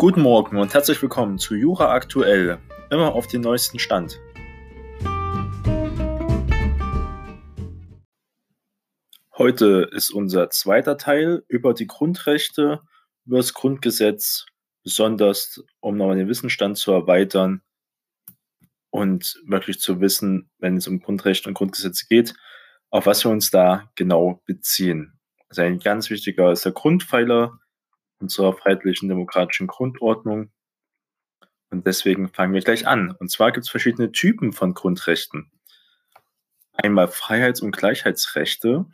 Guten Morgen und herzlich willkommen zu Jura Aktuell, immer auf den neuesten Stand. Heute ist unser zweiter Teil über die Grundrechte, über das Grundgesetz, besonders um nochmal den Wissensstand zu erweitern und wirklich zu wissen, wenn es um Grundrechte und Grundgesetze geht, auf was wir uns da genau beziehen. Also ein ganz wichtiger ist der Grundpfeiler unserer freiheitlichen demokratischen Grundordnung. Und deswegen fangen wir gleich an. Und zwar gibt es verschiedene Typen von Grundrechten. Einmal Freiheits- und Gleichheitsrechte.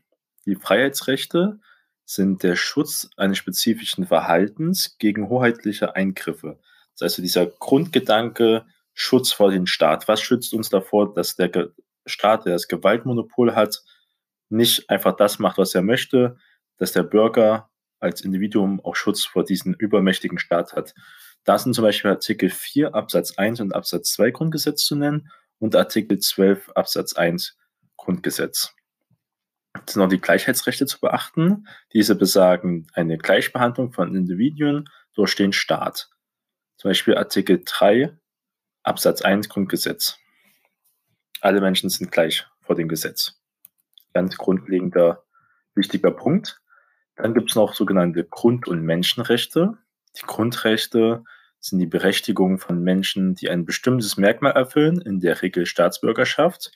Die Freiheitsrechte sind der Schutz eines spezifischen Verhaltens gegen hoheitliche Eingriffe. Das heißt, dieser Grundgedanke Schutz vor dem Staat. Was schützt uns davor, dass der Staat, der das Gewaltmonopol hat, nicht einfach das macht, was er möchte, dass der Bürger als Individuum auch Schutz vor diesem übermächtigen Staat hat. Da sind zum Beispiel Artikel 4 Absatz 1 und Absatz 2 Grundgesetz zu nennen und Artikel 12 Absatz 1 Grundgesetz. Es sind noch die Gleichheitsrechte zu beachten. Diese besagen eine Gleichbehandlung von Individuen durch den Staat. Zum Beispiel Artikel 3 Absatz 1 Grundgesetz. Alle Menschen sind gleich vor dem Gesetz. Ganz grundlegender, wichtiger Punkt. Dann gibt es noch sogenannte Grund- und Menschenrechte. Die Grundrechte sind die Berechtigung von Menschen, die ein bestimmtes Merkmal erfüllen, in der Regel Staatsbürgerschaft.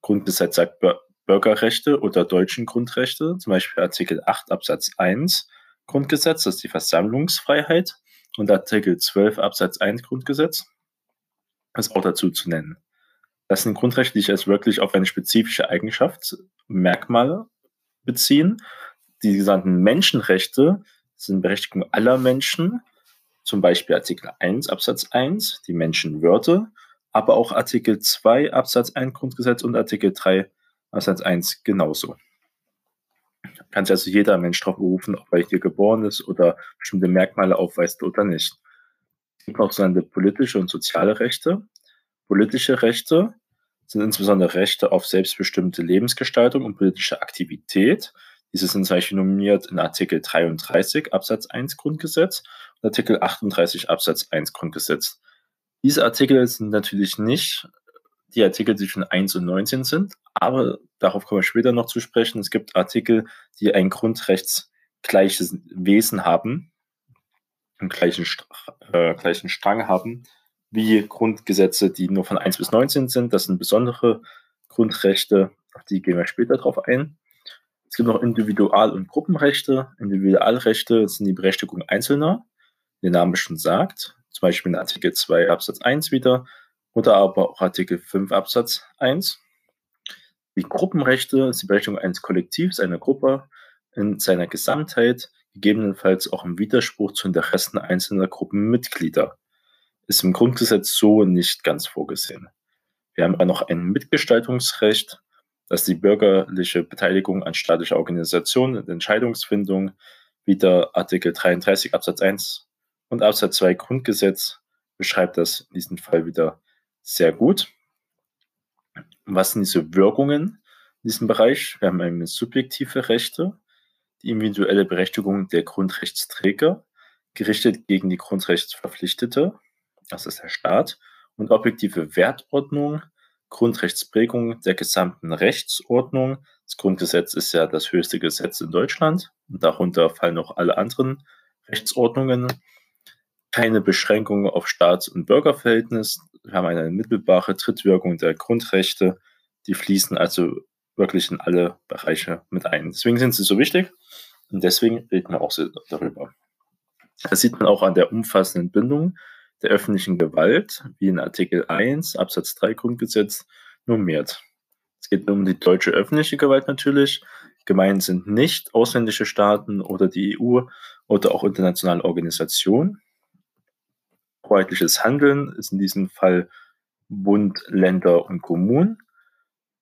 Grundgesetz sagt Bürgerrechte oder deutschen Grundrechte, zum Beispiel Artikel 8 Absatz 1 Grundgesetz, das ist die Versammlungsfreiheit, und Artikel 12 Absatz 1 Grundgesetz ist auch dazu zu nennen. Das sind Grundrechte, die sich als wirklich auf eine spezifische Eigenschaft, Merkmale beziehen die gesamten Menschenrechte sind Berechtigung aller Menschen, zum Beispiel Artikel 1 Absatz 1, die Menschenwürde, aber auch Artikel 2 Absatz 1 Grundgesetz und Artikel 3 Absatz 1 genauso. Kann sich also jeder Mensch darauf berufen, ob er hier geboren ist oder bestimmte Merkmale aufweist oder nicht. Es gibt auch sogenannte politische und soziale Rechte. Politische Rechte sind insbesondere Rechte auf selbstbestimmte Lebensgestaltung und politische Aktivität. Diese sind zum Beispiel nominiert in Artikel 33 Absatz 1 Grundgesetz und Artikel 38 Absatz 1 Grundgesetz. Diese Artikel sind natürlich nicht die Artikel, die zwischen 1 und 19 sind, aber darauf kommen wir später noch zu sprechen. Es gibt Artikel, die ein grundrechtsgleiches Wesen haben, einen gleichen, äh, gleichen Strang haben, wie Grundgesetze, die nur von 1 bis 19 sind. Das sind besondere Grundrechte, auf die gehen wir später drauf ein. Es gibt noch Individual- und Gruppenrechte. Individualrechte sind die Berechtigung Einzelner, wie der Name schon sagt, zum Beispiel in Artikel 2 Absatz 1 wieder oder aber auch Artikel 5 Absatz 1. Die Gruppenrechte ist die Berechtigung eines Kollektivs, einer Gruppe in seiner Gesamtheit, gegebenenfalls auch im Widerspruch zu Interessen einzelner Gruppenmitglieder. Ist im Grundgesetz so nicht ganz vorgesehen. Wir haben auch noch ein Mitgestaltungsrecht, dass die bürgerliche Beteiligung an staatlicher Organisation und Entscheidungsfindung wieder Artikel 33 Absatz 1 und Absatz 2 Grundgesetz beschreibt das in diesem Fall wieder sehr gut. Was sind diese Wirkungen in diesem Bereich? Wir haben eine subjektive Rechte, die individuelle Berechtigung der Grundrechtsträger, gerichtet gegen die Grundrechtsverpflichtete, das ist der Staat, und objektive Wertordnung, Grundrechtsprägung der gesamten Rechtsordnung. Das Grundgesetz ist ja das höchste Gesetz in Deutschland und darunter fallen auch alle anderen Rechtsordnungen. Keine Beschränkung auf Staats- und Bürgerverhältnis. Wir haben eine mittelbare Trittwirkung der Grundrechte. Die fließen also wirklich in alle Bereiche mit ein. Deswegen sind sie so wichtig und deswegen reden wir auch darüber. Das sieht man auch an der umfassenden Bindung der öffentlichen Gewalt, wie in Artikel 1 Absatz 3 Grundgesetz normiert. Es geht um die deutsche öffentliche Gewalt natürlich. Gemeint sind nicht ausländische Staaten oder die EU oder auch internationale Organisationen. Hoheitliches Handeln ist in diesem Fall Bund, Länder und Kommunen.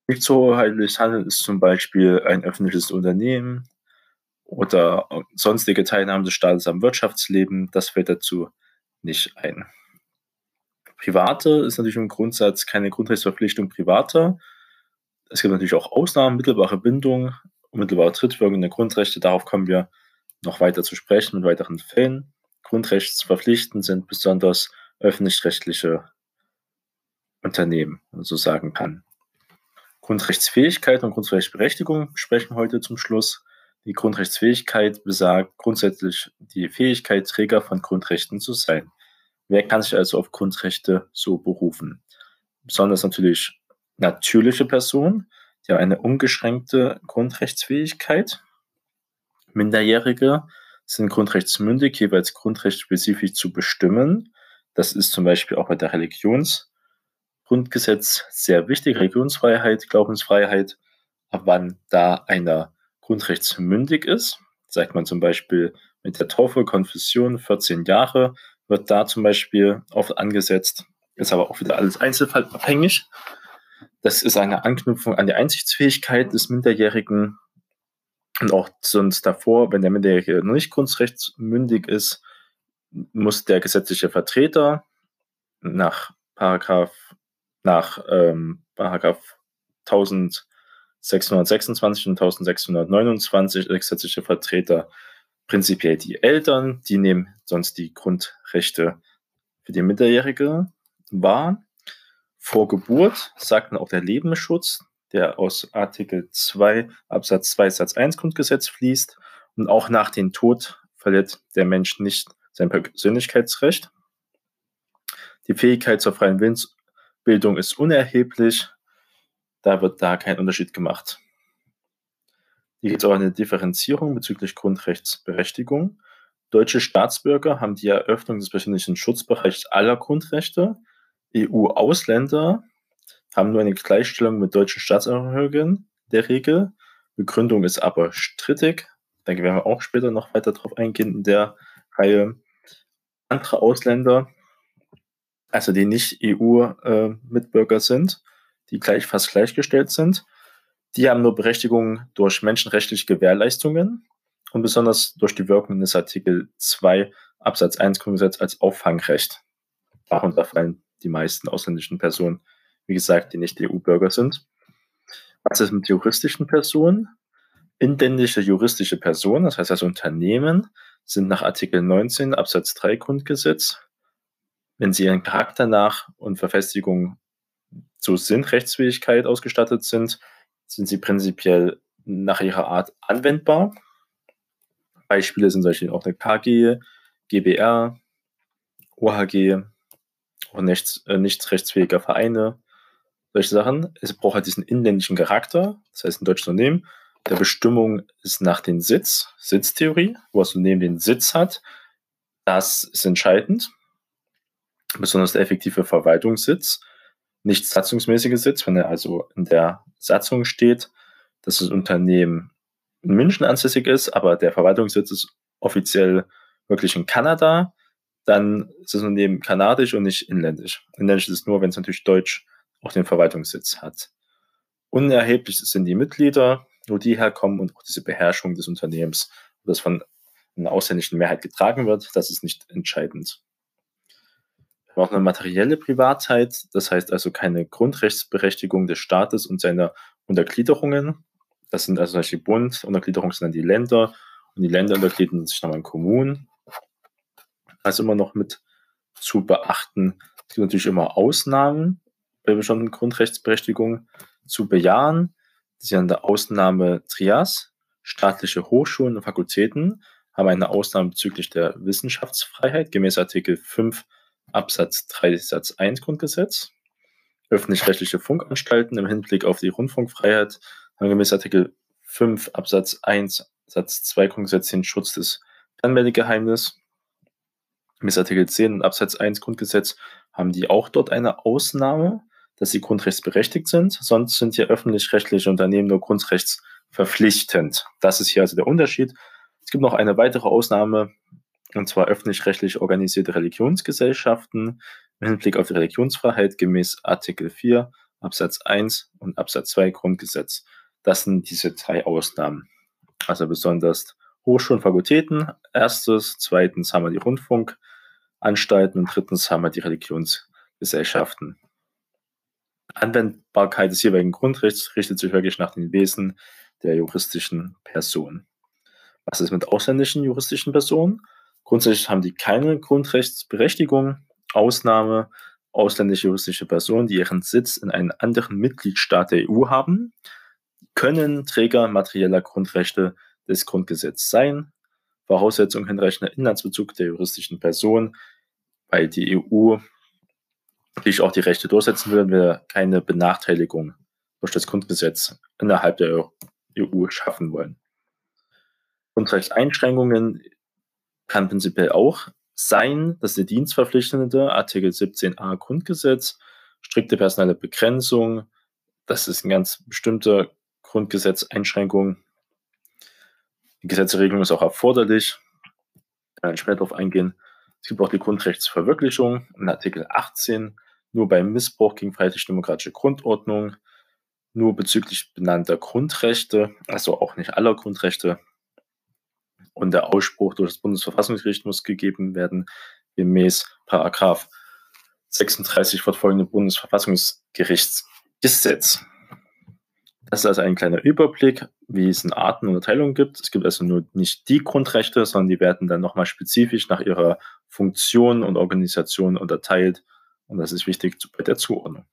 Nicht so hoheitliches Handeln ist zum Beispiel ein öffentliches Unternehmen oder sonstige Teilnahme des Staates am Wirtschaftsleben. Das fällt dazu nicht ein. Private ist natürlich im Grundsatz keine Grundrechtsverpflichtung privater. Es gibt natürlich auch Ausnahmen, mittelbare Bindung, unmittelbare der Grundrechte. Darauf kommen wir noch weiter zu sprechen mit weiteren Fällen. grundrechtsverpflichtend sind, besonders öffentlich-rechtliche Unternehmen, so sagen kann. Grundrechtsfähigkeit und Grundrechtsberechtigung sprechen heute zum Schluss. Die Grundrechtsfähigkeit besagt grundsätzlich die Fähigkeit, Träger von Grundrechten zu sein. Wer kann sich also auf Grundrechte so berufen? Besonders natürlich natürliche Personen, die haben eine ungeschränkte Grundrechtsfähigkeit. Minderjährige sind grundrechtsmündig, jeweils grundrechtsspezifisch zu bestimmen. Das ist zum Beispiel auch bei der Religionsgrundgesetz sehr wichtig. Religionsfreiheit, Glaubensfreiheit, ab wann da einer grundrechtsmündig ist. Sagt man zum Beispiel mit der Taufe, Konfession, 14 Jahre, wird da zum Beispiel oft angesetzt. Ist aber auch wieder alles einzelfallabhängig. Das ist eine Anknüpfung an die Einsichtsfähigkeit des Minderjährigen und auch sonst davor, wenn der Minderjährige noch nicht grundrechtsmündig ist, muss der gesetzliche Vertreter nach Paragraph, nach ähm, Paragraph 1626 und 1629 der gesetzliche Vertreter prinzipiell die Eltern, die nehmen sonst die Grundrechte für die Minderjährige wahr. Vor Geburt sagt dann auch der Lebensschutz, der aus Artikel 2 Absatz 2 Satz 1 Grundgesetz fließt. Und auch nach dem Tod verliert der Mensch nicht sein Persönlichkeitsrecht. Die Fähigkeit zur freien Willensbildung ist unerheblich. Da wird da kein Unterschied gemacht. Hier gibt es auch eine Differenzierung bezüglich Grundrechtsberechtigung. Deutsche Staatsbürger haben die Eröffnung des persönlichen Schutzbereichs aller Grundrechte. EU-Ausländer haben nur eine Gleichstellung mit deutschen Staatsangehörigen der Regel. Begründung ist aber strittig. Da werden wir auch später noch weiter darauf eingehen in der Reihe. Andere Ausländer, also die nicht EU-Mitbürger sind, die gleich fast gleichgestellt sind, die haben nur Berechtigung durch menschenrechtliche Gewährleistungen und besonders durch die Wirkung des Artikel 2 Absatz 1 Grundgesetz als Auffangrecht. Darunter fallen die meisten ausländischen Personen wie gesagt, die nicht EU-Bürger sind. Was ist mit juristischen Personen? Inländische juristische Personen, das heißt also Unternehmen, sind nach Artikel 19 Absatz 3 Grundgesetz, wenn sie ihren Charakter nach und Verfestigung zur Sinnrechtsfähigkeit ausgestattet sind, sind sie prinzipiell nach ihrer Art anwendbar. Beispiele sind solche auch der KG, GBR, OHG, auch nichts, äh, rechtsfähiger Vereine, solche Sachen. Es braucht halt diesen inländischen Charakter, das heißt ein deutsches Unternehmen. Der Bestimmung ist nach dem Sitz, Sitztheorie, wo das Unternehmen den Sitz hat. Das ist entscheidend. Besonders der effektive Verwaltungssitz, nicht satzungsmäßige Sitz, wenn er also in der Satzung steht, dass das Unternehmen in München ansässig ist, aber der Verwaltungssitz ist offiziell wirklich in Kanada, dann ist das Unternehmen kanadisch und nicht inländisch. Inländisch ist es nur, wenn es natürlich deutsch auch den Verwaltungssitz hat. Unerheblich sind die Mitglieder, wo die herkommen und auch diese Beherrschung des Unternehmens, das von einer ausländischen Mehrheit getragen wird, das ist nicht entscheidend. Wir auch eine materielle Privatheit, das heißt also keine Grundrechtsberechtigung des Staates und seiner Untergliederungen. Das sind also zum Bund, Untergliederung sind dann die Länder und die Länder untergliedern sich nochmal in Kommunen. Also immer noch mit zu beachten. Es gibt natürlich immer Ausnahmen, bei bestimmten Grundrechtsberechtigungen zu bejahen. Die sind der Ausnahme Trias. Staatliche Hochschulen und Fakultäten haben eine Ausnahme bezüglich der Wissenschaftsfreiheit gemäß Artikel 5 Absatz 3 Satz 1 Grundgesetz. Öffentlich-rechtliche Funkanstalten im Hinblick auf die Rundfunkfreiheit haben gemäß Artikel 5 Absatz 1 Satz 2 Grundgesetz den Schutz des Fernmeldegeheimnisses. Gemäß Artikel 10 Absatz 1 Grundgesetz haben die auch dort eine Ausnahme dass sie grundrechtsberechtigt sind, sonst sind hier öffentlich-rechtliche Unternehmen nur grundrechtsverpflichtend. Das ist hier also der Unterschied. Es gibt noch eine weitere Ausnahme, und zwar öffentlich-rechtlich organisierte Religionsgesellschaften im Hinblick auf die Religionsfreiheit gemäß Artikel 4 Absatz 1 und Absatz 2 Grundgesetz. Das sind diese drei Ausnahmen. Also besonders Hochschulen, Fakultäten, erstes, zweitens haben wir die Rundfunkanstalten und drittens haben wir die Religionsgesellschaften. Anwendbarkeit des jeweiligen Grundrechts richtet sich wirklich nach den Wesen der juristischen Person. Was ist mit ausländischen juristischen Personen? Grundsätzlich haben die keine Grundrechtsberechtigung. Ausnahme ausländische juristische Personen, die ihren Sitz in einem anderen Mitgliedstaat der EU haben, können Träger materieller Grundrechte des Grundgesetzes sein. Voraussetzung hinreichender Inlandsbezug der juristischen Person, weil die EU natürlich auch die Rechte durchsetzen will, wir keine Benachteiligung durch das Grundgesetz innerhalb der EU schaffen wollen. Grundrechtseinschränkungen kann prinzipiell auch sein, dass die Dienstverpflichtende, Artikel 17a Grundgesetz, strikte personelle Begrenzung, das ist eine ganz bestimmte Grundgesetzeinschränkung. Die Gesetzregelung ist auch erforderlich. Ich kann später darauf eingehen. Es gibt auch die Grundrechtsverwirklichung in Artikel 18, nur beim Missbrauch gegen freiheitlich-demokratische Grundordnung, nur bezüglich benannter Grundrechte, also auch nicht aller Grundrechte, und der Ausspruch durch das Bundesverfassungsgericht muss gegeben werden, gemäß Paragraph 36 fortfolgende Bundesverfassungsgerichtsgesetz. Das ist also ein kleiner Überblick, wie es in Artenunterteilung gibt. Es gibt also nur nicht die Grundrechte, sondern die werden dann nochmal spezifisch nach ihrer Funktion und Organisation unterteilt. Und das ist wichtig bei der Zuordnung.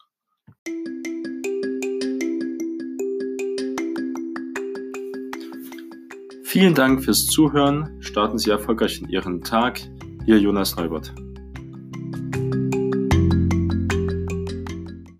Vielen Dank fürs Zuhören. Starten Sie erfolgreich in Ihren Tag. Ihr Jonas Neubert.